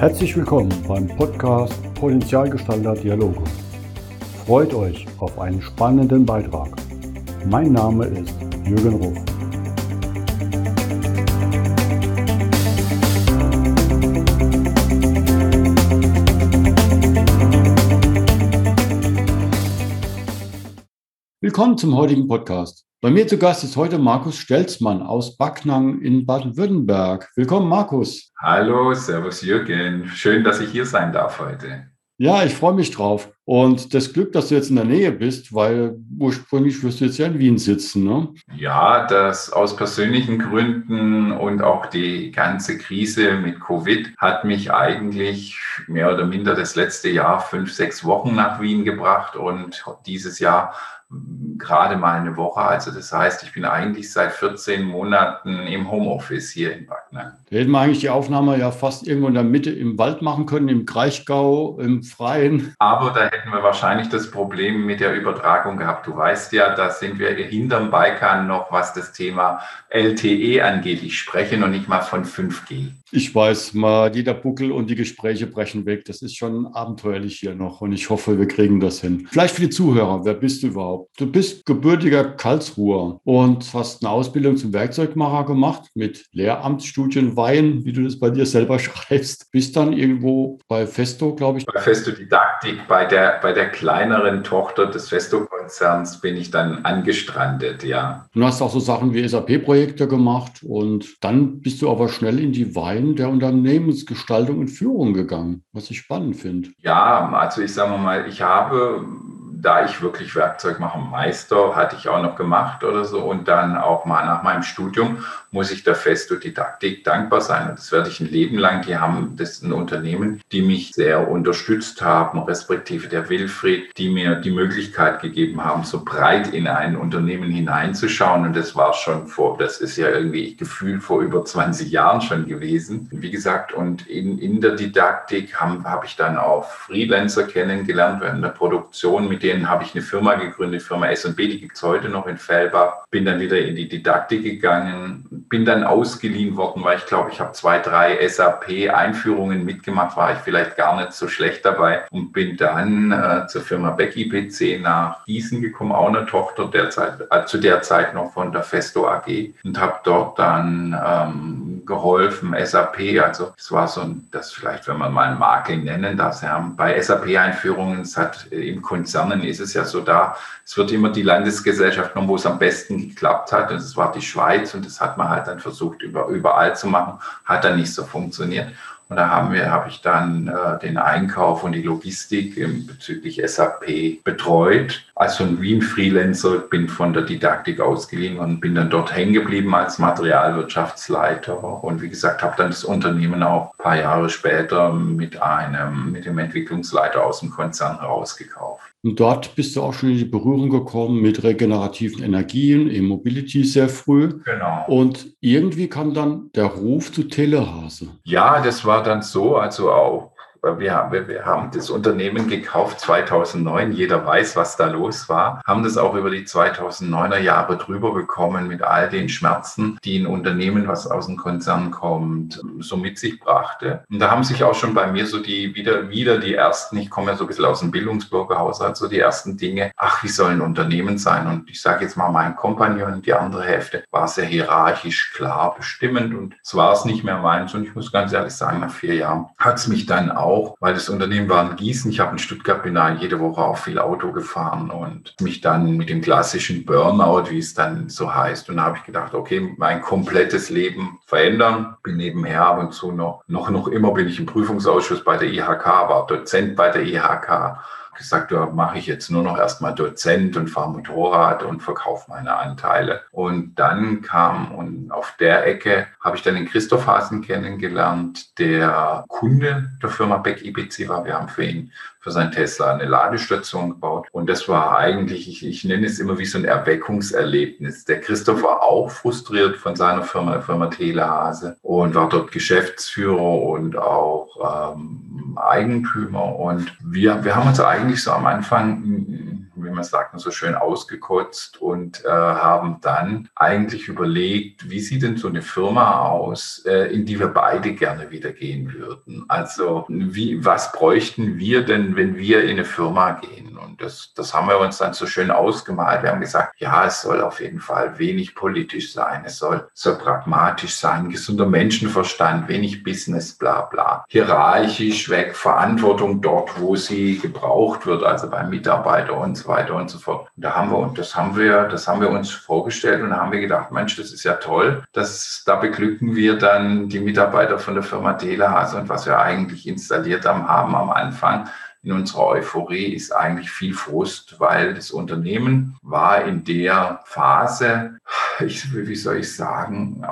Herzlich willkommen beim Podcast Potenzialgestalter Dialoge. Freut euch auf einen spannenden Beitrag. Mein Name ist Jürgen Ruf. Willkommen zum heutigen Podcast. Bei mir zu Gast ist heute Markus Stelzmann aus Backnang in Baden-Württemberg. Willkommen, Markus. Hallo, Servus Jürgen. Schön, dass ich hier sein darf heute. Ja, ich freue mich drauf. Und das Glück, dass du jetzt in der Nähe bist, weil ursprünglich wirst du jetzt ja in Wien sitzen, ne? Ja, das aus persönlichen Gründen und auch die ganze Krise mit Covid hat mich eigentlich mehr oder minder das letzte Jahr fünf, sechs Wochen nach Wien gebracht und dieses Jahr gerade mal eine Woche. Also das heißt, ich bin eigentlich seit 14 Monaten im Homeoffice hier in Backnang. Da hätten wir eigentlich die Aufnahme ja fast irgendwo in der Mitte im Wald machen können, im Kraichgau, im Freien. Aber da hätten wir wahrscheinlich das Problem mit der Übertragung gehabt. Du weißt ja, da sind wir hinterm Balkan noch, was das Thema LTE angeht. Ich spreche noch nicht mal von 5G. Ich weiß, mal jeder Buckel und die Gespräche brechen weg. Das ist schon abenteuerlich hier noch und ich hoffe, wir kriegen das hin. Vielleicht für die Zuhörer, wer bist du überhaupt? Du bist gebürtiger Karlsruher und hast eine Ausbildung zum Werkzeugmacher gemacht mit Lehramtsstudien Wein, wie du das bei dir selber schreibst. Bist dann irgendwo bei Festo, glaube ich. Bei Festo Didaktik, bei der, bei der kleineren Tochter des Festo-Konzerns bin ich dann angestrandet, ja. Du hast auch so Sachen wie SAP-Projekte gemacht und dann bist du aber schnell in die Wein Bereich der Unternehmensgestaltung und Führung gegangen, was ich spannend finde. Ja, also ich sage mal, ich habe da ich wirklich Werkzeugmacher-Meister hatte ich auch noch gemacht oder so und dann auch mal nach meinem Studium muss ich der Festo Didaktik dankbar sein und das werde ich ein Leben lang. Die haben das ist ein Unternehmen, die mich sehr unterstützt haben, respektive der Wilfried, die mir die Möglichkeit gegeben haben, so breit in ein Unternehmen hineinzuschauen und das war schon vor, das ist ja irgendwie Gefühl vor über 20 Jahren schon gewesen. Wie gesagt, und in, in der Didaktik habe hab ich dann auch Freelancer kennengelernt während der Produktion, mit denen denen habe ich eine Firma gegründet, Firma S&B, die gibt es heute noch in Fellbach. Bin dann wieder in die Didaktik gegangen, bin dann ausgeliehen worden, weil ich glaube, ich habe zwei, drei SAP-Einführungen mitgemacht, war ich vielleicht gar nicht so schlecht dabei und bin dann äh, zur Firma Beck IPC nach Gießen gekommen, auch eine Tochter derzeit, äh, zu der Zeit noch von der Festo AG und habe dort dann ähm, geholfen, SAP, also es war so ein, das vielleicht, wenn man mal einen Makel nennen darf, bei SAP-Einführungen, es hat im Konzernen Jahren ist es ja so da, es wird immer die Landesgesellschaft genommen, wo es am besten geklappt hat. Und es war die Schweiz und das hat man halt dann versucht, über, überall zu machen, hat dann nicht so funktioniert. Und da haben wir, habe ich dann äh, den Einkauf und die Logistik im, bezüglich SAP betreut. Also ein Wien-Freelancer, bin von der Didaktik ausgeliehen und bin dann dort hängen geblieben als Materialwirtschaftsleiter. Und wie gesagt, habe dann das Unternehmen auch ein paar Jahre später mit einem, mit dem Entwicklungsleiter aus dem Konzern herausgekauft. Und dort bist du auch schon in die Berührung gekommen mit regenerativen Energien, E-Mobility sehr früh. Genau. Und irgendwie kam dann der Ruf zu Telehase. Ja, das war dann so, also auch wir haben, wir haben das Unternehmen gekauft 2009. Jeder weiß, was da los war. Haben das auch über die 2009er Jahre drüber bekommen mit all den Schmerzen, die ein Unternehmen, was aus dem Konzern kommt, so mit sich brachte. Und da haben sich auch schon bei mir so die wieder, wieder die ersten, ich komme ja so ein bisschen aus dem Bildungsbürgerhaushalt, so die ersten Dinge, ach, wie soll ein Unternehmen sein? Und ich sage jetzt mal, mein Kompagnon, die andere Hälfte, war sehr hierarchisch klar bestimmend und es war es nicht mehr meins. Und ich muss ganz ehrlich sagen, nach vier Jahren hat es mich dann auch auch, weil das Unternehmen war in Gießen. Ich habe in Stuttgart bin da jede Woche auch viel Auto gefahren und mich dann mit dem klassischen Burnout, wie es dann so heißt. Und da habe ich gedacht, okay, mein komplettes Leben verändern. Bin nebenher ab und zu noch, noch, noch immer bin ich im Prüfungsausschuss bei der IHK, war Dozent bei der IHK gesagt, ja, mache ich jetzt nur noch erstmal Dozent und fahre Motorrad und verkaufe meine Anteile. Und dann kam und auf der Ecke habe ich dann den Christoph Hasen kennengelernt, der Kunde der Firma Beck IBC war. Wir haben für ihn für sein Tesla eine Ladestation gebaut. Und das war eigentlich, ich, ich nenne es immer wie so ein Erweckungserlebnis. Der Christoph war auch frustriert von seiner Firma, der Firma Telehase und war dort Geschäftsführer und auch ähm, Eigentümer. Und wir, wir haben uns eigentlich so am Anfang wie man sagt, so schön ausgekotzt und äh, haben dann eigentlich überlegt, wie sieht denn so eine Firma aus, äh, in die wir beide gerne wieder gehen würden. Also wie, was bräuchten wir denn, wenn wir in eine Firma gehen? Und das, das haben wir uns dann so schön ausgemalt. Wir haben gesagt, ja, es soll auf jeden Fall wenig politisch sein, es soll, soll pragmatisch sein, gesunder Menschenverstand, wenig Business, bla bla. Hierarchisch weg, Verantwortung dort, wo sie gebraucht wird, also beim Mitarbeiter und so weiter und so fort. Und da haben wir, und das haben wir, das haben wir uns vorgestellt und da haben wir gedacht, Mensch, das ist ja toll. Das, da beglücken wir dann die Mitarbeiter von der Firma Telehase und was wir eigentlich installiert haben, haben am Anfang in unserer Euphorie ist eigentlich viel Frust, weil das Unternehmen war in der Phase, ich, wie soll ich sagen,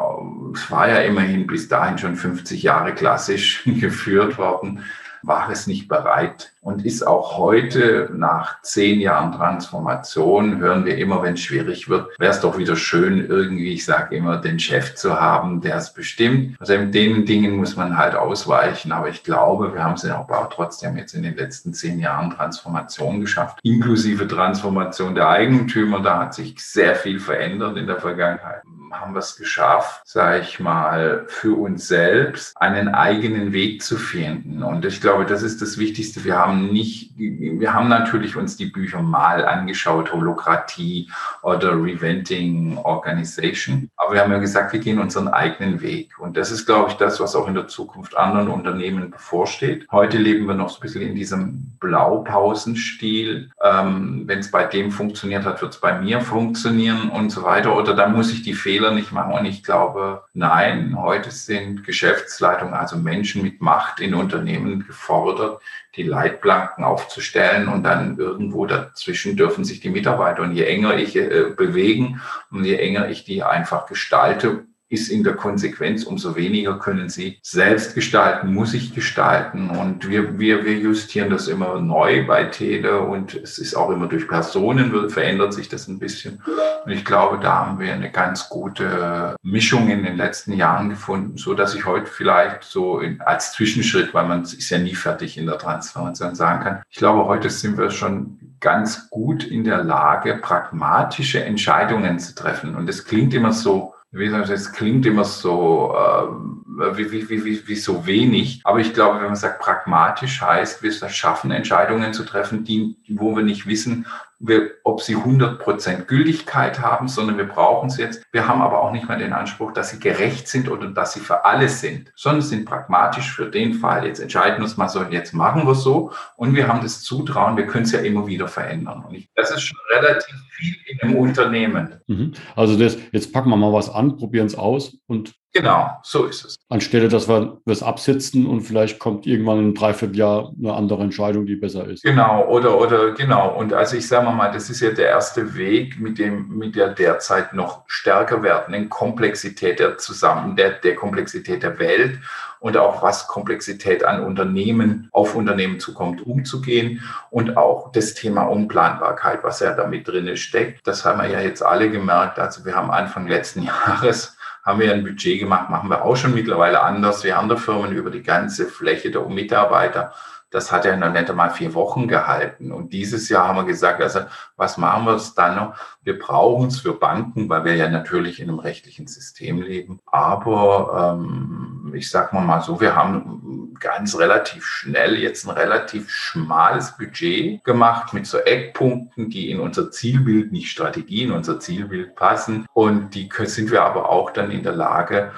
es war ja immerhin bis dahin schon 50 Jahre klassisch geführt worden war es nicht bereit und ist auch heute nach zehn Jahren Transformation, hören wir immer, wenn es schwierig wird, wäre es doch wieder schön, irgendwie, ich sage immer, den Chef zu haben, der es bestimmt. Also in den Dingen muss man halt ausweichen, aber ich glaube, wir haben es ja auch trotzdem jetzt in den letzten zehn Jahren Transformation geschafft, inklusive Transformation der Eigentümer. Da hat sich sehr viel verändert in der Vergangenheit haben wir es geschafft, sage ich mal, für uns selbst einen eigenen Weg zu finden. Und ich glaube, das ist das Wichtigste. Wir haben nicht, wir haben natürlich uns die Bücher mal angeschaut, Holokratie oder Reventing Organization. Aber wir haben ja gesagt, wir gehen unseren eigenen Weg. Und das ist, glaube ich, das, was auch in der Zukunft anderen Unternehmen bevorsteht. Heute leben wir noch so ein bisschen in diesem Blaupausenstil. Ähm, Wenn es bei dem funktioniert hat, wird es bei mir funktionieren und so weiter. Oder dann muss ich die Fehler Fehler nicht machen. Und ich glaube, nein, heute sind Geschäftsleitungen, also Menschen mit Macht in Unternehmen gefordert, die Leitplanken aufzustellen und dann irgendwo dazwischen dürfen sich die Mitarbeiter und je enger ich äh, bewegen und je enger ich die einfach gestalte, ist in der Konsequenz, umso weniger können sie selbst gestalten, muss ich gestalten. Und wir, wir, wir justieren das immer neu bei Tele und es ist auch immer durch Personen, verändert sich das ein bisschen. Und ich glaube, da haben wir eine ganz gute Mischung in den letzten Jahren gefunden, so dass ich heute vielleicht so in, als Zwischenschritt, weil man ist ja nie fertig in der Transformation sagen kann. Ich glaube, heute sind wir schon ganz gut in der Lage, pragmatische Entscheidungen zu treffen. Und es klingt immer so, wie gesagt, es klingt immer so, äh, wie, wie, wie, wie, wie so wenig. Aber ich glaube, wenn man sagt, pragmatisch heißt, wir schaffen Entscheidungen zu treffen, die, wo wir nicht wissen, wir, ob sie 100% Gültigkeit haben, sondern wir brauchen sie jetzt. Wir haben aber auch nicht mehr den Anspruch, dass sie gerecht sind oder dass sie für alle sind, sondern sind pragmatisch für den Fall. Jetzt entscheiden wir uns mal so, jetzt machen wir es so. Und wir haben das Zutrauen, wir können es ja immer wieder verändern. Und ich, das ist schon relativ viel in einem Unternehmen. Mhm. Also das, jetzt packen wir mal was an, probieren es aus und Genau, so ist es. Anstelle, dass wir es absitzen und vielleicht kommt irgendwann in einem Dreivierteljahr eine andere Entscheidung, die besser ist. Genau, oder, oder genau. Und also ich sage mal, das ist ja der erste Weg mit dem, mit der derzeit noch stärker werdenden Komplexität der Zusammen, der, der Komplexität der Welt und auch was Komplexität an Unternehmen, auf Unternehmen zukommt, umzugehen und auch das Thema Unplanbarkeit, was ja damit drin steckt. Das haben wir ja jetzt alle gemerkt. Also wir haben Anfang letzten Jahres haben wir ein Budget gemacht, machen wir auch schon mittlerweile anders wie andere Firmen über die ganze Fläche der Mitarbeiter. Das hat ja noch nicht einmal vier Wochen gehalten. Und dieses Jahr haben wir gesagt, also was machen wir es dann noch? Wir brauchen es für Banken, weil wir ja natürlich in einem rechtlichen System leben. Aber ähm, ich sage mal mal so, wir haben ganz relativ schnell jetzt ein relativ schmales Budget gemacht mit so Eckpunkten, die in unser Zielbild, nicht Strategie, in unser Zielbild passen. Und die sind wir aber auch dann in der Lage,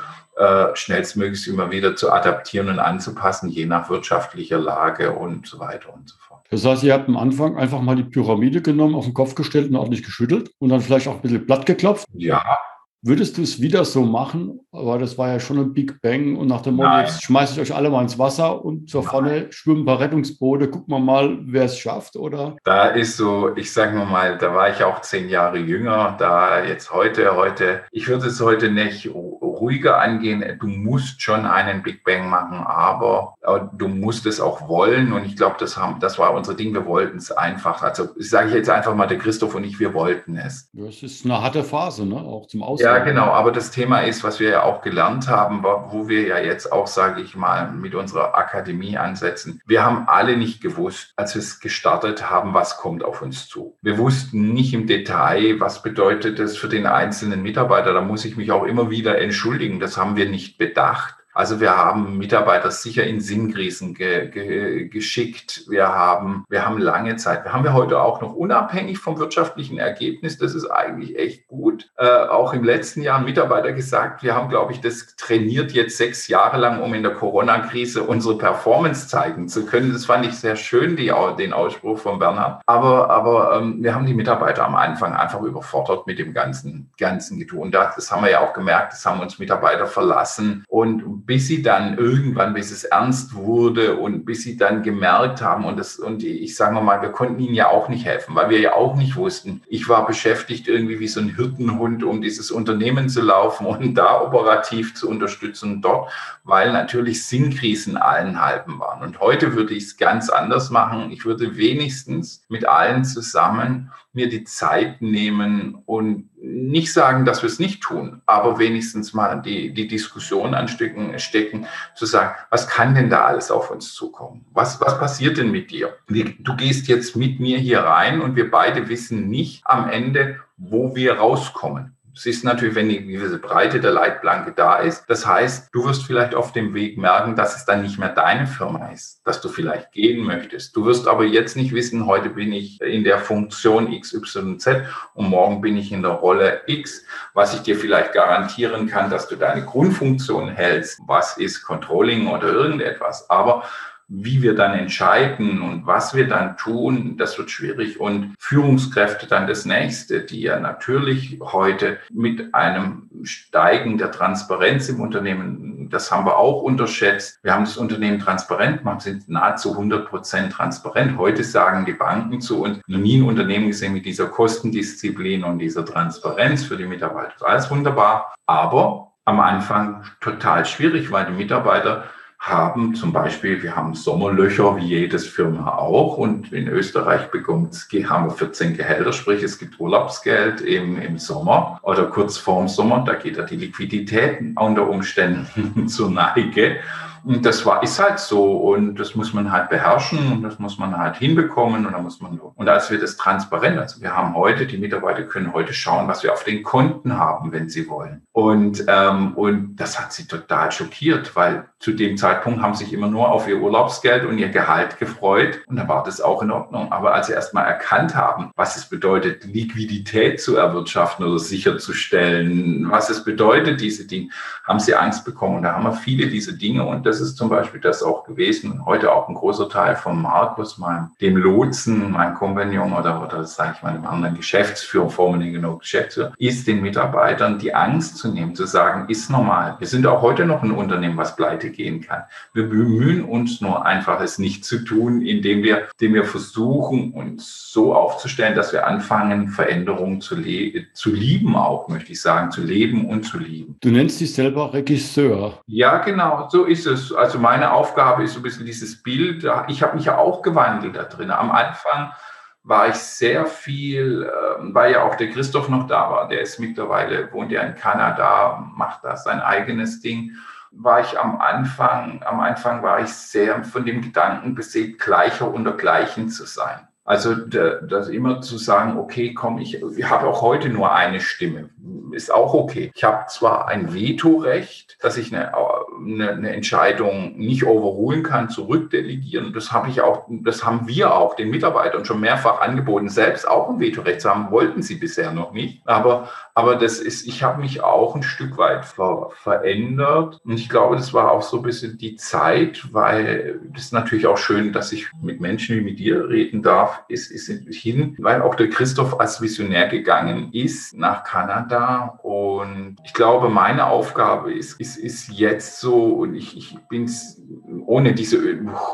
schnellstmöglich immer wieder zu adaptieren und anzupassen, je nach wirtschaftlicher Lage und so weiter und so fort. Das heißt, ihr habt am Anfang einfach mal die Pyramide genommen, auf den Kopf gestellt und ordentlich geschüttelt und dann vielleicht auch ein bisschen platt geklopft? Ja, Würdest du es wieder so machen? Aber das war ja schon ein Big Bang und nach dem Motto, jetzt schmeiße ich euch alle mal ins Wasser und zur Vorne schwimmen ein paar Rettungsboote, gucken wir mal, wer es schafft, oder? Da ist so, ich sage mal, da war ich auch zehn Jahre jünger, da jetzt heute, heute, ich würde es heute nicht ruhiger angehen. Du musst schon einen Big Bang machen, aber du musst es auch wollen. Und ich glaube, das, das war unser Ding. Wir wollten es einfach. Also sage ich jetzt einfach mal, der Christoph und ich, wir wollten es. Das ist eine harte Phase, ne? auch zum Ausland. Ja, genau. Aber das Thema ist, was wir ja auch gelernt haben, wo wir ja jetzt auch, sage ich mal, mit unserer Akademie ansetzen. Wir haben alle nicht gewusst, als wir es gestartet haben, was kommt auf uns zu. Wir wussten nicht im Detail, was bedeutet es für den einzelnen Mitarbeiter. Da muss ich mich auch immer wieder entschuldigen. Das haben wir nicht bedacht. Also wir haben Mitarbeiter sicher in Sinnkrisen ge, ge, geschickt. Wir haben, wir haben lange Zeit. Wir haben wir heute auch noch unabhängig vom wirtschaftlichen Ergebnis. Das ist eigentlich echt gut. Äh, auch im letzten Jahr Mitarbeiter gesagt, wir haben, glaube ich, das trainiert jetzt sechs Jahre lang, um in der Corona-Krise unsere Performance zeigen zu können. Das fand ich sehr schön, die, den Ausspruch von Bernhard. Aber, aber ähm, wir haben die Mitarbeiter am Anfang einfach überfordert mit dem ganzen, ganzen das, das haben wir ja auch gemerkt. Das haben uns Mitarbeiter verlassen und bis sie dann irgendwann, bis es ernst wurde und bis sie dann gemerkt haben und das, und ich sage mal, wir konnten ihnen ja auch nicht helfen, weil wir ja auch nicht wussten. Ich war beschäftigt irgendwie wie so ein Hirtenhund, um dieses Unternehmen zu laufen und da operativ zu unterstützen dort, weil natürlich Sinnkrisen allen halben waren. Und heute würde ich es ganz anders machen. Ich würde wenigstens mit allen zusammen mir die Zeit nehmen und nicht sagen, dass wir es nicht tun, aber wenigstens mal die, die Diskussion anstecken, stecken, zu sagen, was kann denn da alles auf uns zukommen? Was, was passiert denn mit dir? Du gehst jetzt mit mir hier rein und wir beide wissen nicht am Ende, wo wir rauskommen. Es ist natürlich, wenn die gewisse Breite der Leitplanke da ist. Das heißt, du wirst vielleicht auf dem Weg merken, dass es dann nicht mehr deine Firma ist, dass du vielleicht gehen möchtest. Du wirst aber jetzt nicht wissen, heute bin ich in der Funktion XYZ und morgen bin ich in der Rolle X. Was ich dir vielleicht garantieren kann, dass du deine Grundfunktion hältst. Was ist Controlling oder irgendetwas? Aber wie wir dann entscheiden und was wir dann tun, das wird schwierig. Und Führungskräfte dann das nächste, die ja natürlich heute mit einem Steigen der Transparenz im Unternehmen, das haben wir auch unterschätzt. Wir haben das Unternehmen transparent gemacht, sind nahezu 100 Prozent transparent. Heute sagen die Banken zu uns, noch nie ein Unternehmen gesehen mit dieser Kostendisziplin und dieser Transparenz für die Mitarbeiter. Alles wunderbar, aber am Anfang total schwierig, weil die Mitarbeiter haben. Zum Beispiel, wir haben Sommerlöcher wie jedes Firma auch. Und in Österreich bekommt, haben wir 14 Gehälter, sprich es gibt Urlaubsgeld im, im Sommer oder kurz vorm Sommer, da geht ja die Liquidität unter Umständen zur Neige. Und das war, ist halt so und das muss man halt beherrschen und das muss man halt hinbekommen und da muss man, und als wir das transparent, also wir haben heute, die Mitarbeiter können heute schauen, was wir auf den Konten haben, wenn sie wollen. Und, ähm, und das hat sie total schockiert, weil zu dem Zeitpunkt haben sich immer nur auf ihr Urlaubsgeld und ihr Gehalt gefreut. Und da war das auch in Ordnung. Aber als sie erst mal erkannt haben, was es bedeutet, Liquidität zu erwirtschaften oder sicherzustellen, was es bedeutet, diese Dinge, haben sie Angst bekommen. Und da haben wir viele diese Dinge. Und das ist zum Beispiel das auch gewesen. Und heute auch ein großer Teil von Markus, meinem, dem Lotsen, mein Kompagnon oder, oder sage ich mal, dem anderen Geschäftsführer, Formel genau Geschäftsführer, ist den Mitarbeitern die Angst zu nehmen, zu sagen, ist normal. Wir sind auch heute noch ein Unternehmen, was pleite gehen kann. Wir bemühen uns nur einfach, es nicht zu tun, indem wir, indem wir versuchen, uns so aufzustellen, dass wir anfangen, Veränderungen zu, zu lieben, auch möchte ich sagen, zu leben und zu lieben. Du nennst dich selber Regisseur. Ja, genau, so ist es. Also meine Aufgabe ist so ein bisschen dieses Bild. Ich habe mich ja auch gewandelt da drin. Am Anfang war ich sehr viel, äh, weil ja auch der Christoph noch da war. Der ist mittlerweile, wohnt ja in Kanada, macht da sein eigenes Ding war ich am Anfang, am Anfang war ich sehr von dem Gedanken beseelt, gleicher unter Gleichen zu sein. Also das immer zu sagen, okay, komm, ich, ich habe auch heute nur eine Stimme, ist auch okay. Ich habe zwar ein Vetorecht, dass ich eine, eine, Entscheidung nicht overrulen kann, zurückdelegieren. Das habe ich auch, das haben wir auch den Mitarbeitern schon mehrfach angeboten, selbst auch ein Vetorecht zu haben, wollten sie bisher noch nicht. Aber, aber das ist, ich habe mich auch ein Stück weit ver, verändert. Und ich glaube, das war auch so ein bisschen die Zeit, weil das ist natürlich auch schön, dass ich mit Menschen wie mit dir reden darf ist, ist hin, weil auch der Christoph als Visionär gegangen ist nach Kanada. Und ich glaube, meine Aufgabe ist, ist, ist jetzt so, so, ich, ich bin ohne diese,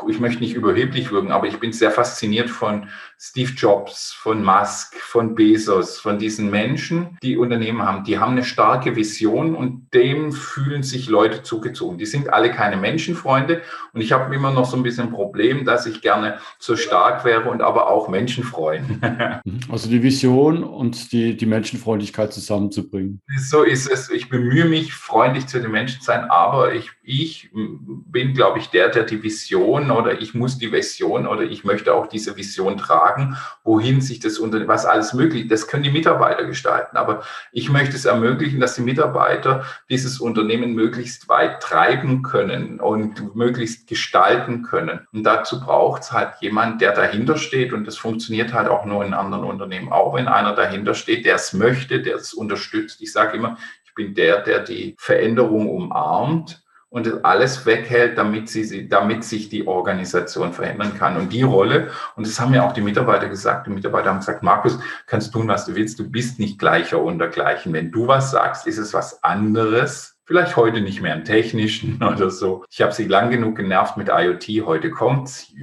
ich möchte nicht überheblich wirken, aber ich bin sehr fasziniert von Steve Jobs, von Musk, von Bezos, von diesen Menschen, die Unternehmen haben. Die haben eine starke Vision und dem fühlen sich Leute zugezogen. Die sind alle keine Menschenfreunde und ich habe immer noch so ein bisschen ein Problem, dass ich gerne so stark wäre und aber auch Menschen freuen. Also die Vision und die, die Menschenfreundlichkeit zusammenzubringen. So ist es. Ich bemühe mich, freundlich zu den Menschen zu sein, aber ich, ich bin, glaube ich, der, der die Vision oder ich muss die Vision oder ich möchte auch diese Vision tragen, wohin sich das Unternehmen, was alles möglich, das können die Mitarbeiter gestalten. Aber ich möchte es ermöglichen, dass die Mitarbeiter dieses Unternehmen möglichst weit treiben können und möglichst gestalten können. Und dazu braucht es halt jemand, der dahinter steht und das funktioniert halt auch nur in anderen Unternehmen. Auch wenn einer dahinter steht, der es möchte, der es unterstützt. Ich sage immer, ich bin der, der die Veränderung umarmt und alles weghält, damit, sie, damit sich die Organisation verändern kann. Und die Rolle, und das haben ja auch die Mitarbeiter gesagt, die Mitarbeiter haben gesagt, Markus, kannst tun, was du willst, du bist nicht gleicher unter gleichen. Wenn du was sagst, ist es was anderes, Vielleicht heute nicht mehr im Technischen oder so. Ich habe sie lang genug genervt mit IoT, heute kommt's.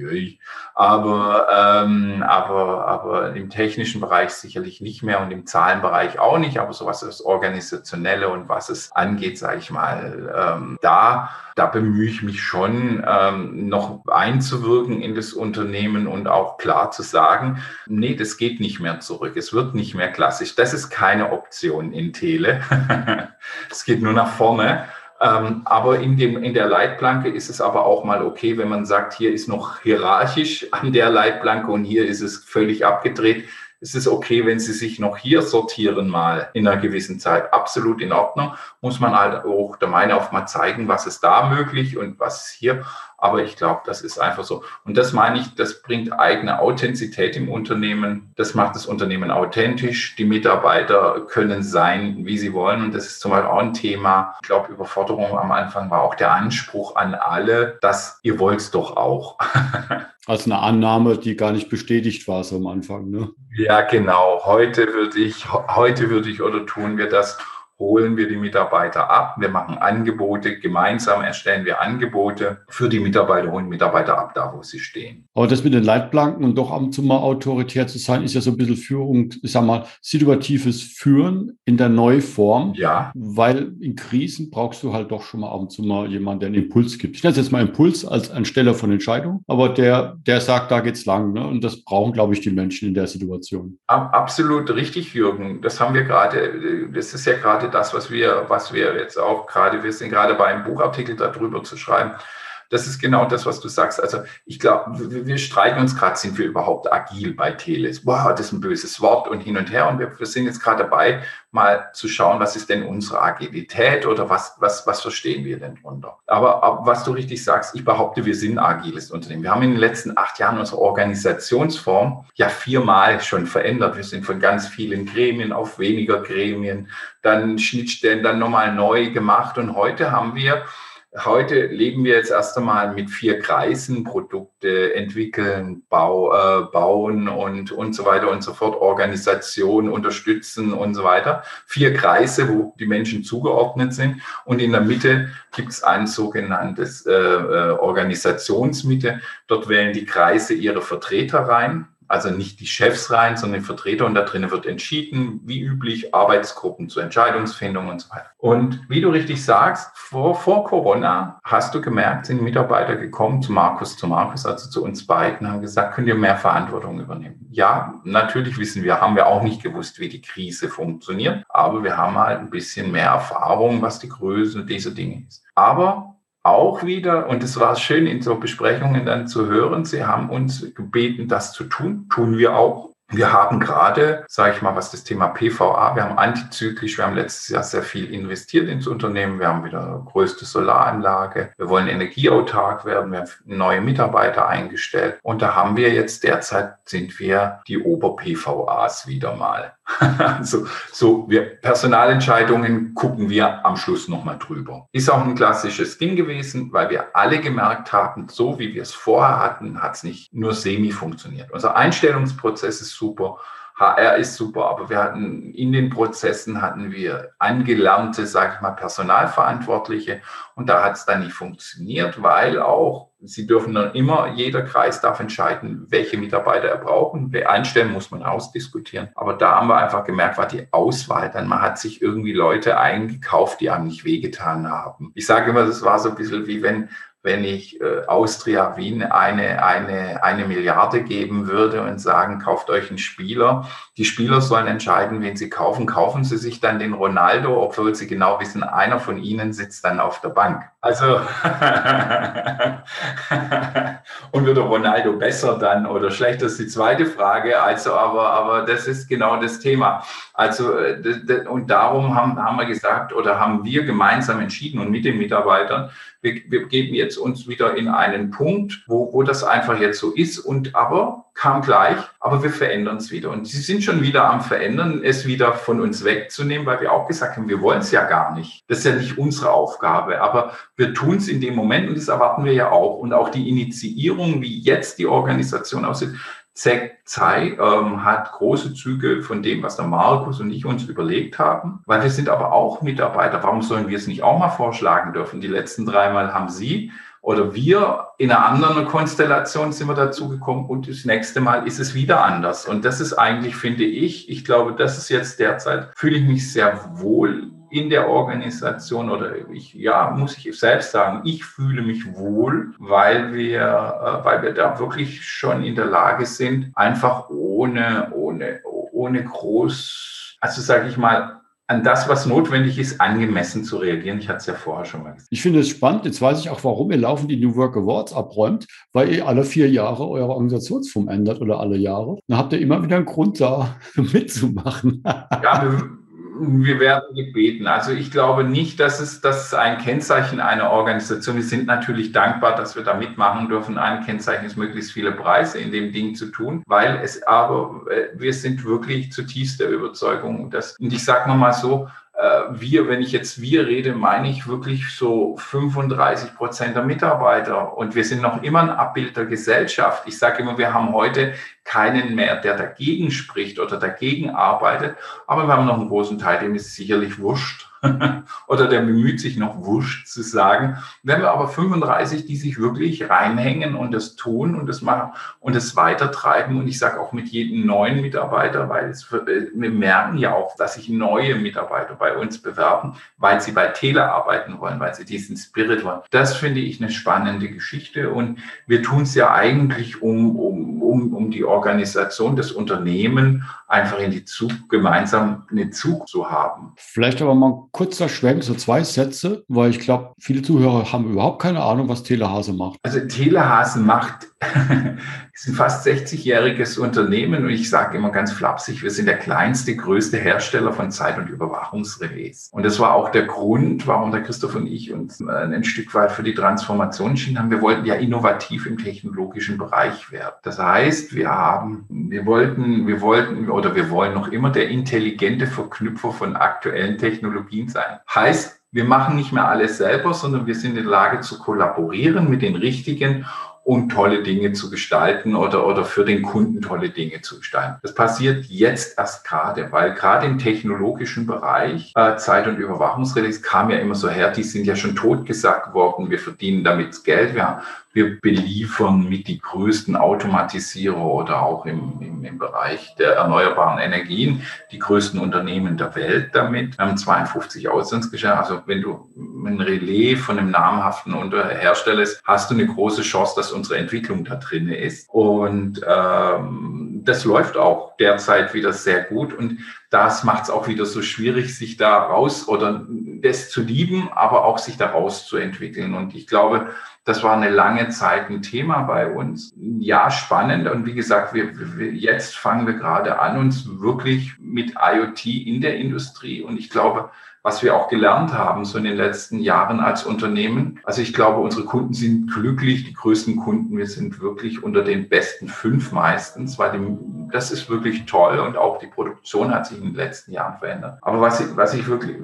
Aber, ähm, aber, aber im technischen Bereich sicherlich nicht mehr und im Zahlenbereich auch nicht. Aber so was das Organisationelle und was es angeht, sage ich mal, ähm, da, da bemühe ich mich schon, ähm, noch einzuwirken in das Unternehmen und auch klar zu sagen, nee, das geht nicht mehr zurück. Es wird nicht mehr klassisch. Das ist keine Option in Tele. es geht nur nach vorne. Ähm, aber in, dem, in der Leitplanke ist es aber auch mal okay, wenn man sagt, hier ist noch hierarchisch an der Leitplanke und hier ist es völlig abgedreht. Es ist okay, wenn Sie sich noch hier sortieren mal in einer gewissen Zeit. Absolut in Ordnung. Muss man halt auch der Meinung auf mal zeigen, was ist da möglich und was ist hier. Aber ich glaube, das ist einfach so. Und das meine ich, das bringt eigene Authentizität im Unternehmen. Das macht das Unternehmen authentisch. Die Mitarbeiter können sein, wie sie wollen. Und das ist zum Beispiel auch ein Thema. Ich glaube, Überforderung am Anfang war auch der Anspruch an alle, dass ihr wollt es doch auch. Als eine Annahme, die gar nicht bestätigt war so am Anfang. Ne? Ja, genau. Heute würde ich, heute würde ich oder tun wir das holen wir die Mitarbeiter ab. Wir machen Angebote, gemeinsam erstellen wir Angebote für die Mitarbeiter, holen Mitarbeiter ab, da wo sie stehen. Aber das mit den Leitplanken und doch ab und zu mal autoritär zu sein, ist ja so ein bisschen Führung, ich sag mal, situatives Führen in der Neuform. Ja. Weil in Krisen brauchst du halt doch schon mal ab und zu mal jemanden, der einen Impuls gibt. Ich nenne es jetzt mal Impuls als Ansteller von Entscheidungen, aber der, der sagt, da geht's lang. Ne? Und das brauchen, glaube ich, die Menschen in der Situation. Absolut richtig, Jürgen. Das haben wir gerade, das ist ja gerade gerade das, was wir, was wir jetzt auch gerade, wir sind gerade bei einem Buchartikel darüber zu schreiben. Das ist genau das, was du sagst. Also ich glaube, wir, wir, streiten uns gerade, sind wir überhaupt agil bei Teles? Boah, das ist ein böses Wort und hin und her. Und wir, wir sind jetzt gerade dabei, mal zu schauen, was ist denn unsere Agilität oder was, was, was verstehen wir denn drunter? Aber, aber was du richtig sagst, ich behaupte, wir sind ein agiles Unternehmen. Wir haben in den letzten acht Jahren unsere Organisationsform ja viermal schon verändert. Wir sind von ganz vielen Gremien auf weniger Gremien, dann Schnittstellen, dann nochmal neu gemacht. Und heute haben wir Heute leben wir jetzt erst einmal mit vier Kreisen, Produkte entwickeln, Bau, äh, bauen und, und so weiter und so fort, Organisation unterstützen und so weiter. Vier Kreise, wo die Menschen zugeordnet sind. Und in der Mitte gibt es ein sogenanntes äh, äh, Organisationsmitte. Dort wählen die Kreise ihre Vertreter rein also nicht die Chefs rein, sondern die Vertreter und da drinnen wird entschieden, wie üblich, Arbeitsgruppen zur Entscheidungsfindung und so weiter. Und wie du richtig sagst, vor, vor Corona hast du gemerkt, sind Mitarbeiter gekommen zu Markus, zu Markus, also zu uns beiden, haben gesagt, könnt ihr mehr Verantwortung übernehmen? Ja, natürlich wissen wir, haben wir auch nicht gewusst, wie die Krise funktioniert, aber wir haben halt ein bisschen mehr Erfahrung, was die Größe dieser Dinge ist. Aber auch wieder, und es war schön in so Besprechungen dann zu hören, sie haben uns gebeten, das zu tun, tun wir auch. Wir haben gerade, sage ich mal, was das Thema PVA, wir haben antizyklisch, wir haben letztes Jahr sehr viel investiert ins Unternehmen, wir haben wieder größte Solaranlage, wir wollen energieautark werden, wir haben neue Mitarbeiter eingestellt. Und da haben wir jetzt derzeit sind wir die Ober-PVAs wieder mal. also so wir Personalentscheidungen gucken wir am Schluss nochmal drüber. Ist auch ein klassisches Ding gewesen, weil wir alle gemerkt haben, so wie wir es vorher hatten, hat es nicht nur semi funktioniert. Unser Einstellungsprozess ist super. HR ist super, aber wir hatten in den Prozessen hatten wir angelernte, sage ich mal, Personalverantwortliche und da hat es dann nicht funktioniert, weil auch Sie dürfen dann immer, jeder Kreis darf entscheiden, welche Mitarbeiter er braucht. Und einstellen muss man ausdiskutieren. Aber da haben wir einfach gemerkt, war die Auswahl dann. Man hat sich irgendwie Leute eingekauft, die einem nicht wehgetan haben. Ich sage immer, das war so ein bisschen wie wenn wenn ich äh, Austria Wien eine, eine, eine Milliarde geben würde und sagen, kauft euch einen Spieler. Die Spieler sollen entscheiden, wen sie kaufen. Kaufen sie sich dann den Ronaldo, obwohl sie genau wissen, einer von ihnen sitzt dann auf der Bank. Also, und wird der Ronaldo besser dann oder schlechter, ist die zweite Frage. Also, aber, aber das ist genau das Thema. Also, äh, und darum haben, haben wir gesagt oder haben wir gemeinsam entschieden und mit den Mitarbeitern, wir, wir geben jetzt uns wieder in einen Punkt, wo, wo das einfach jetzt so ist und aber kam gleich, aber wir verändern es wieder. Und sie sind schon wieder am Verändern, es wieder von uns wegzunehmen, weil wir auch gesagt haben, wir wollen es ja gar nicht. Das ist ja nicht unsere Aufgabe, aber wir tun es in dem Moment und das erwarten wir ja auch. Und auch die Initiierung, wie jetzt die Organisation aussieht, Zei ähm, hat große Züge von dem, was der Markus und ich uns überlegt haben, weil wir sind aber auch Mitarbeiter. Warum sollen wir es nicht auch mal vorschlagen dürfen? Die letzten dreimal haben Sie oder wir in einer anderen Konstellation sind wir dazu gekommen und das nächste Mal ist es wieder anders. Und das ist eigentlich, finde ich, ich glaube, das ist jetzt derzeit, fühle ich mich sehr wohl in der Organisation oder ich, ja, muss ich selbst sagen, ich fühle mich wohl, weil wir, äh, weil wir da wirklich schon in der Lage sind, einfach ohne, ohne, ohne groß, also sage ich mal, an das, was notwendig ist, angemessen zu reagieren. Ich hatte es ja vorher schon mal gesagt. Ich finde es spannend. Jetzt weiß ich auch, warum ihr laufen die New Work Awards abräumt, weil ihr alle vier Jahre eure Organisationsform ändert oder alle Jahre. Dann habt ihr immer wieder einen Grund da mitzumachen. ja, wir, wir werden gebeten. Also ich glaube nicht, dass es, dass ein Kennzeichen einer Organisation. Wir sind natürlich dankbar, dass wir da mitmachen dürfen. Ein Kennzeichen ist möglichst viele Preise in dem Ding zu tun, weil es aber, äh, wir sind wirklich zutiefst der Überzeugung, dass, und ich sage mal so, äh, wir, wenn ich jetzt wir rede, meine ich wirklich so 35 Prozent der Mitarbeiter. Und wir sind noch immer ein Abbild der Gesellschaft. Ich sage immer, wir haben heute keinen mehr, der dagegen spricht oder dagegen arbeitet. Aber wir haben noch einen großen Teil, dem ist sicherlich wurscht. oder der bemüht sich noch wurscht zu sagen. Wenn wir aber 35, die sich wirklich reinhängen und das tun und das machen und das weitertreiben und ich sage auch mit jedem neuen Mitarbeiter, weil es, äh, wir merken ja auch, dass sich neue Mitarbeiter bei uns bewerben, weil sie bei Tele arbeiten wollen, weil sie diesen Spirit wollen. Das finde ich eine spannende Geschichte und wir tun es ja eigentlich, um, um, um, um die Organisation, das Unternehmen einfach in die Zug, gemeinsam einen Zug zu haben. Vielleicht aber mal kurzer Schwenk, so zwei Sätze, weil ich glaube, viele Zuhörer haben überhaupt keine Ahnung, was Telehase macht. Also Telehase macht, ist ein fast 60-jähriges Unternehmen und ich sage immer ganz flapsig, wir sind der kleinste, größte Hersteller von Zeit- und Überwachungsrelais. Und das war auch der Grund, warum der Christoph und ich uns ein Stück weit für die Transformation entschieden haben. Wir wollten ja innovativ im technologischen Bereich werden. Das heißt, wir haben, wir wollten, wir wollten oder wir wollen noch immer der intelligente Verknüpfer von aktuellen Technologien sein. Heißt, wir machen nicht mehr alles selber, sondern wir sind in der Lage zu kollaborieren mit den richtigen um tolle Dinge zu gestalten oder, oder für den Kunden tolle Dinge zu gestalten. Das passiert jetzt erst gerade, weil gerade im technologischen Bereich äh, Zeit- und Überwachungsrelease kam ja immer so her, die sind ja schon totgesagt worden, wir verdienen damit Geld, wir wir beliefern mit die größten Automatisierer oder auch im, im, im, Bereich der erneuerbaren Energien die größten Unternehmen der Welt damit. Wir haben 52 Auslandsgeschäfte. Also wenn du ein Relais von einem namhaften Hersteller ist, hast du eine große Chance, dass unsere Entwicklung da drin ist. Und ähm, das läuft auch derzeit wieder sehr gut. Und das macht es auch wieder so schwierig, sich da raus oder das zu lieben, aber auch sich da rauszuentwickeln. Und ich glaube, das war eine lange Zeit ein Thema bei uns. Ja, spannend. Und wie gesagt, wir, wir, jetzt fangen wir gerade an, uns wirklich mit IoT in der Industrie. Und ich glaube, was wir auch gelernt haben, so in den letzten Jahren als Unternehmen. Also ich glaube, unsere Kunden sind glücklich, die größten Kunden. Wir sind wirklich unter den besten fünf meistens, weil die, das ist wirklich toll und auch die Produktion hat sich in den letzten Jahren verändert. Aber was ich, was ich wirklich,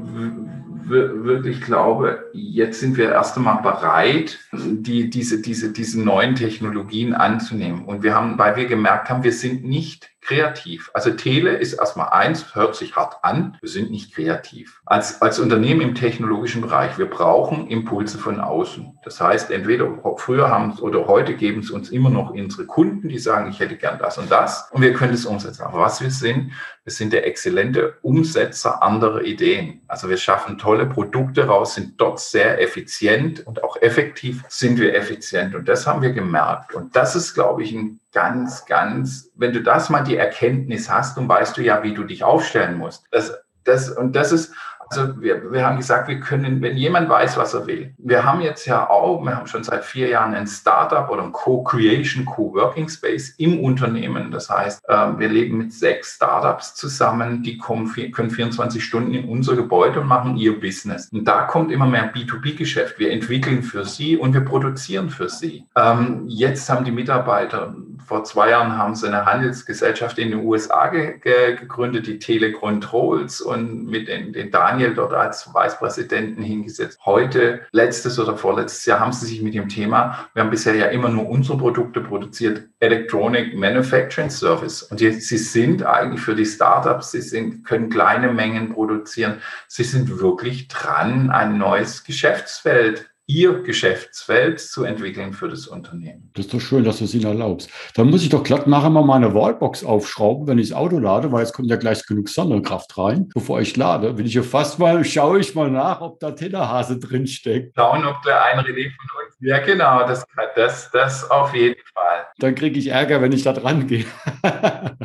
wirklich glaube, jetzt sind wir erst einmal bereit, die, diese, diese, diese neuen Technologien anzunehmen. Und wir haben, weil wir gemerkt haben, wir sind nicht kreativ. Also Tele ist erstmal eins, hört sich hart an, wir sind nicht kreativ. Als, als Unternehmen im technologischen Bereich, wir brauchen Impulse von außen. Das heißt, entweder früher haben es oder heute geben es uns immer noch unsere Kunden, die sagen, ich hätte gern das und das und wir können es umsetzen. Aber was wir sind, wir sind der exzellente Umsetzer anderer Ideen. Also wir schaffen tolle Produkte raus, sind dort sehr effizient und auch effektiv sind wir effizient. Und das haben wir gemerkt. Und das ist, glaube ich, ein ganz, ganz, wenn du das mal die Erkenntnis hast, dann weißt du ja, wie du dich aufstellen musst. Das, das, und das ist also wir, wir haben gesagt, wir können, wenn jemand weiß, was er will. Wir haben jetzt ja auch, wir haben schon seit vier Jahren ein Startup oder ein Co-Creation, Co-Working Space im Unternehmen. Das heißt, ähm, wir leben mit sechs Startups zusammen, die kommen, können 24 Stunden in unser Gebäude und machen ihr Business. Und da kommt immer mehr B2B-Geschäft. Wir entwickeln für sie und wir produzieren für sie. Ähm, jetzt haben die Mitarbeiter, vor zwei Jahren haben sie eine Handelsgesellschaft in den USA gegründet, die Telecontrols und mit den, den Daniel Daniel dort als Vicepräsidenten hingesetzt. Heute, letztes oder vorletztes Jahr, haben sie sich mit dem Thema, wir haben bisher ja immer nur unsere Produkte produziert, Electronic Manufacturing Service. Und jetzt, sie sind eigentlich für die Startups, sie sind, können kleine Mengen produzieren. Sie sind wirklich dran, ein neues Geschäftsfeld ihr Geschäftsfeld zu entwickeln für das Unternehmen. Das ist doch schön, dass du es ihnen erlaubst. Dann muss ich doch glatt nachher mal meine Wallbox aufschrauben, wenn ich das Auto lade, weil es kommt ja gleich genug Sonnenkraft rein, bevor ich lade. Will ich ja fast mal, schaue ich mal nach, ob da Tellerhase drin steckt. Schauen, ob der ein Relais von uns. Ja, genau, das, das, das auf jeden Fall. Dann kriege ich Ärger, wenn ich da dran gehe.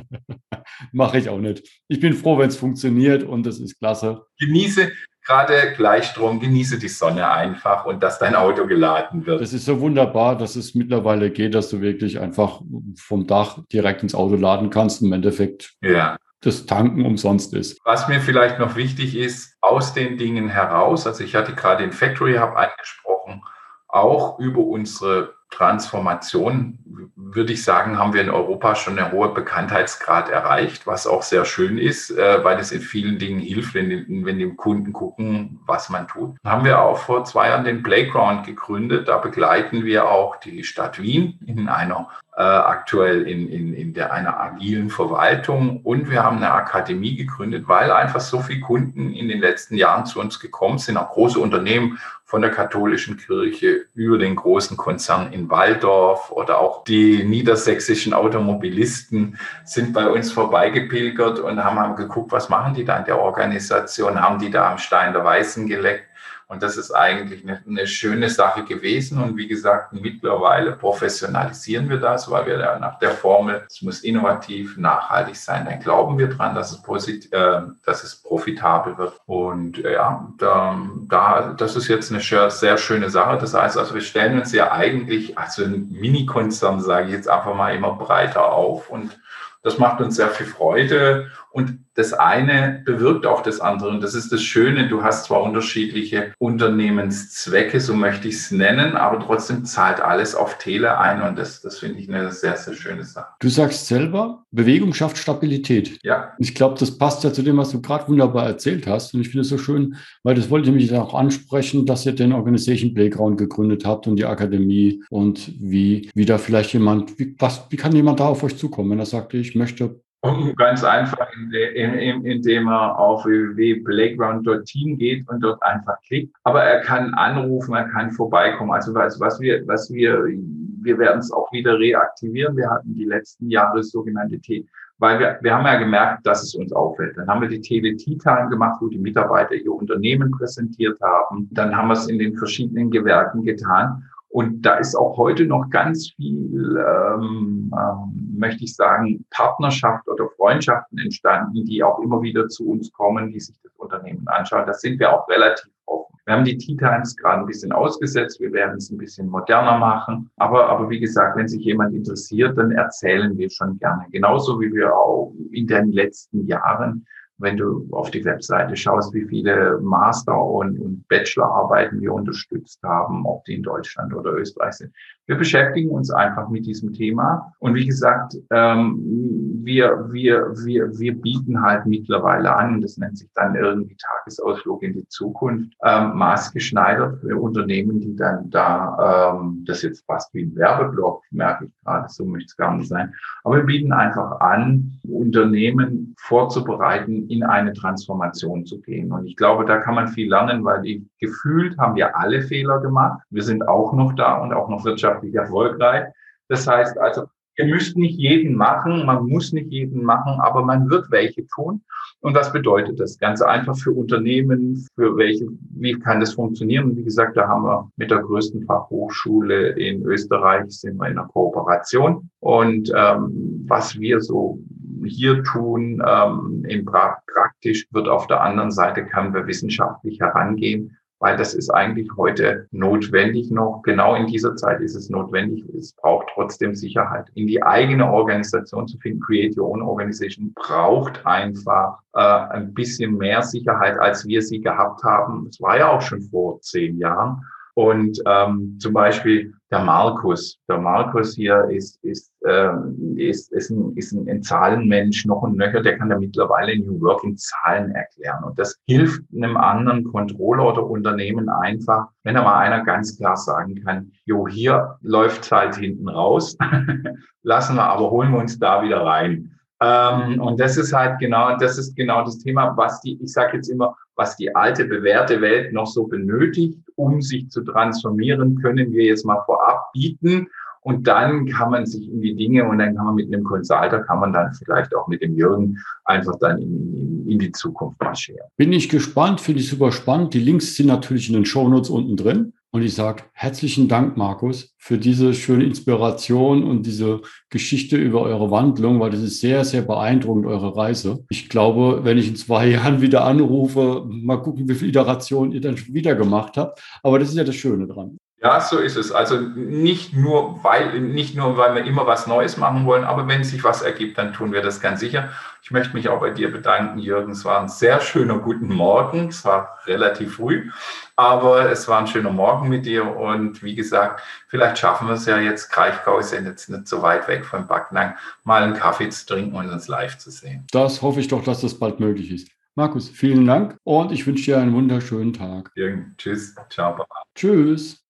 Mache ich auch nicht. Ich bin froh, wenn es funktioniert und das ist klasse. Genieße, gerade Gleichstrom, genieße die Sonne einfach und dass dein Auto geladen wird. Das ist so wunderbar, dass es mittlerweile geht, dass du wirklich einfach vom Dach direkt ins Auto laden kannst. Im Endeffekt ja. das Tanken umsonst ist. Was mir vielleicht noch wichtig ist, aus den Dingen heraus, also ich hatte gerade den Factory Hub angesprochen, auch über unsere Transformation, würde ich sagen, haben wir in Europa schon einen hohen Bekanntheitsgrad erreicht, was auch sehr schön ist, äh, weil es in vielen Dingen hilft, wenn, wenn die Kunden gucken, was man tut. Dann haben wir auch vor zwei Jahren den Playground gegründet. Da begleiten wir auch die Stadt Wien in einer äh, aktuell in, in, in der, einer agilen Verwaltung und wir haben eine Akademie gegründet, weil einfach so viele Kunden in den letzten Jahren zu uns gekommen sind, auch große Unternehmen von der katholischen Kirche über den großen Konzern in Waldorf oder auch die niedersächsischen Automobilisten sind bei uns vorbeigepilgert und haben geguckt, was machen die da in der Organisation, haben die da am Stein der Weißen geleckt und das ist eigentlich eine, eine, schöne Sache gewesen. Und wie gesagt, mittlerweile professionalisieren wir das, weil wir da nach der Formel, es muss innovativ, nachhaltig sein. Dann glauben wir dran, dass es, posit äh, dass es profitabel wird. Und äh, ja, da, da, das ist jetzt eine sehr schöne Sache. Das heißt, also wir stellen uns ja eigentlich, also ein Mini-Konzern, sage ich jetzt einfach mal, immer breiter auf. Und das macht uns sehr viel Freude. Und das eine bewirkt auch das andere. Und das ist das Schöne. Du hast zwar unterschiedliche Unternehmenszwecke, so möchte ich es nennen, aber trotzdem zahlt alles auf Tele ein. Und das, das finde ich eine sehr, sehr schöne Sache. Du sagst selber, Bewegung schafft Stabilität. Ja. Ich glaube, das passt ja zu dem, was du gerade wunderbar erzählt hast. Und ich finde es so schön, weil das wollte ich mich auch ansprechen, dass ihr den Organization Playground gegründet habt und die Akademie und wie, wie da vielleicht jemand, wie, was, wie kann jemand da auf euch zukommen, wenn er sagt, ich möchte Ganz einfach, indem er auf www.playground.team geht und dort einfach klickt. Aber er kann anrufen, er kann vorbeikommen. Also was, was wir, was wir, wir werden es auch wieder reaktivieren. Wir hatten die letzten Jahre sogenannte T, weil wir, wir haben ja gemerkt, dass es uns auffällt. Dann haben wir die Tele-T-Time gemacht, wo die Mitarbeiter ihr Unternehmen präsentiert haben. Dann haben wir es in den verschiedenen Gewerken getan. Und da ist auch heute noch ganz viel, ähm, ähm, möchte ich sagen, Partnerschaft oder Freundschaften entstanden, die auch immer wieder zu uns kommen, die sich das Unternehmen anschauen. Da sind wir auch relativ offen. Wir haben die Tea Times gerade ein bisschen ausgesetzt. Wir werden es ein bisschen moderner machen. Aber, aber wie gesagt, wenn sich jemand interessiert, dann erzählen wir schon gerne. Genauso wie wir auch in den letzten Jahren wenn du auf die Webseite schaust, wie viele Master- und, und Bachelorarbeiten wir unterstützt haben, ob die in Deutschland oder Österreich sind. Wir beschäftigen uns einfach mit diesem Thema. Und wie gesagt, ähm, wir, wir, wir, wir bieten halt mittlerweile an, das nennt sich dann irgendwie Tagesausflug in die Zukunft, ähm, maßgeschneidert für Unternehmen, die dann da, ähm, das jetzt fast wie ein Werbeblock, merke ich gerade, so möchte es gar nicht sein. Aber wir bieten einfach an, Unternehmen vorzubereiten, in eine Transformation zu gehen. Und ich glaube, da kann man viel lernen, weil die, gefühlt haben wir alle Fehler gemacht. Wir sind auch noch da und auch noch wirtschaftlich wirtschaftlich erfolgreich. Das heißt also, ihr müsst nicht jeden machen, man muss nicht jeden machen, aber man wird welche tun. Und was bedeutet das? Ganz einfach für Unternehmen, für welche, wie kann das funktionieren? Wie gesagt, da haben wir mit der größten Fachhochschule in Österreich, sind wir in einer Kooperation. Und ähm, was wir so hier tun, ähm, in pra praktisch wird auf der anderen Seite, können wir wissenschaftlich herangehen weil das ist eigentlich heute notwendig noch. Genau in dieser Zeit ist es notwendig. Es braucht trotzdem Sicherheit. In die eigene Organisation zu finden, Create Your Own Organization, braucht einfach äh, ein bisschen mehr Sicherheit, als wir sie gehabt haben. Es war ja auch schon vor zehn Jahren. Und ähm, zum Beispiel der Markus, der Markus hier ist, ist, ähm, ist, ist, ein, ist ein, ein Zahlenmensch noch und nöcher, der kann da mittlerweile New Work in Zahlen erklären. Und das hilft einem anderen Controller oder Unternehmen einfach, wenn da mal einer ganz klar sagen kann, jo, hier läuft halt hinten raus, lassen wir, aber holen wir uns da wieder rein. Ähm, und das ist halt genau, das ist genau das Thema, was die, ich sage jetzt immer, was die alte bewährte Welt noch so benötigt, um sich zu transformieren, können wir jetzt mal vorab bieten. Und dann kann man sich in die Dinge und dann kann man mit einem Consulter, kann man dann vielleicht auch mit dem Jürgen einfach dann in, in, die Zukunft marschieren. Bin ich gespannt, finde ich super spannend. Die Links sind natürlich in den Shownotes unten drin. Und ich sage herzlichen Dank, Markus, für diese schöne Inspiration und diese Geschichte über eure Wandlung, weil das ist sehr, sehr beeindruckend, eure Reise. Ich glaube, wenn ich in zwei Jahren wieder anrufe, mal gucken, wie viele Iterationen ihr dann wieder gemacht habt. Aber das ist ja das Schöne dran. Ja, so ist es. Also nicht nur, weil, nicht nur, weil wir immer was Neues machen wollen, aber wenn sich was ergibt, dann tun wir das ganz sicher. Ich möchte mich auch bei dir bedanken, Jürgen. Es war ein sehr schöner guten Morgen. Es war relativ früh, aber es war ein schöner Morgen mit dir. Und wie gesagt, vielleicht schaffen wir es ja jetzt. Kraichgau ist ja jetzt nicht so weit weg von Backnang, mal einen Kaffee zu trinken und uns live zu sehen. Das hoffe ich doch, dass das bald möglich ist. Markus, vielen Dank und ich wünsche dir einen wunderschönen Tag. Jürgen, tschüss. Ciao, Papa. Tschüss.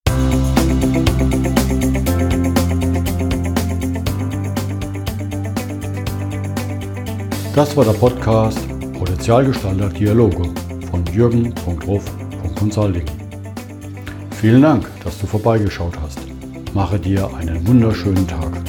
Das war der Podcast Potenzialgestalter Dialoge von jürgen.ruf.consulting. Vielen Dank, dass du vorbeigeschaut hast. Mache dir einen wunderschönen Tag.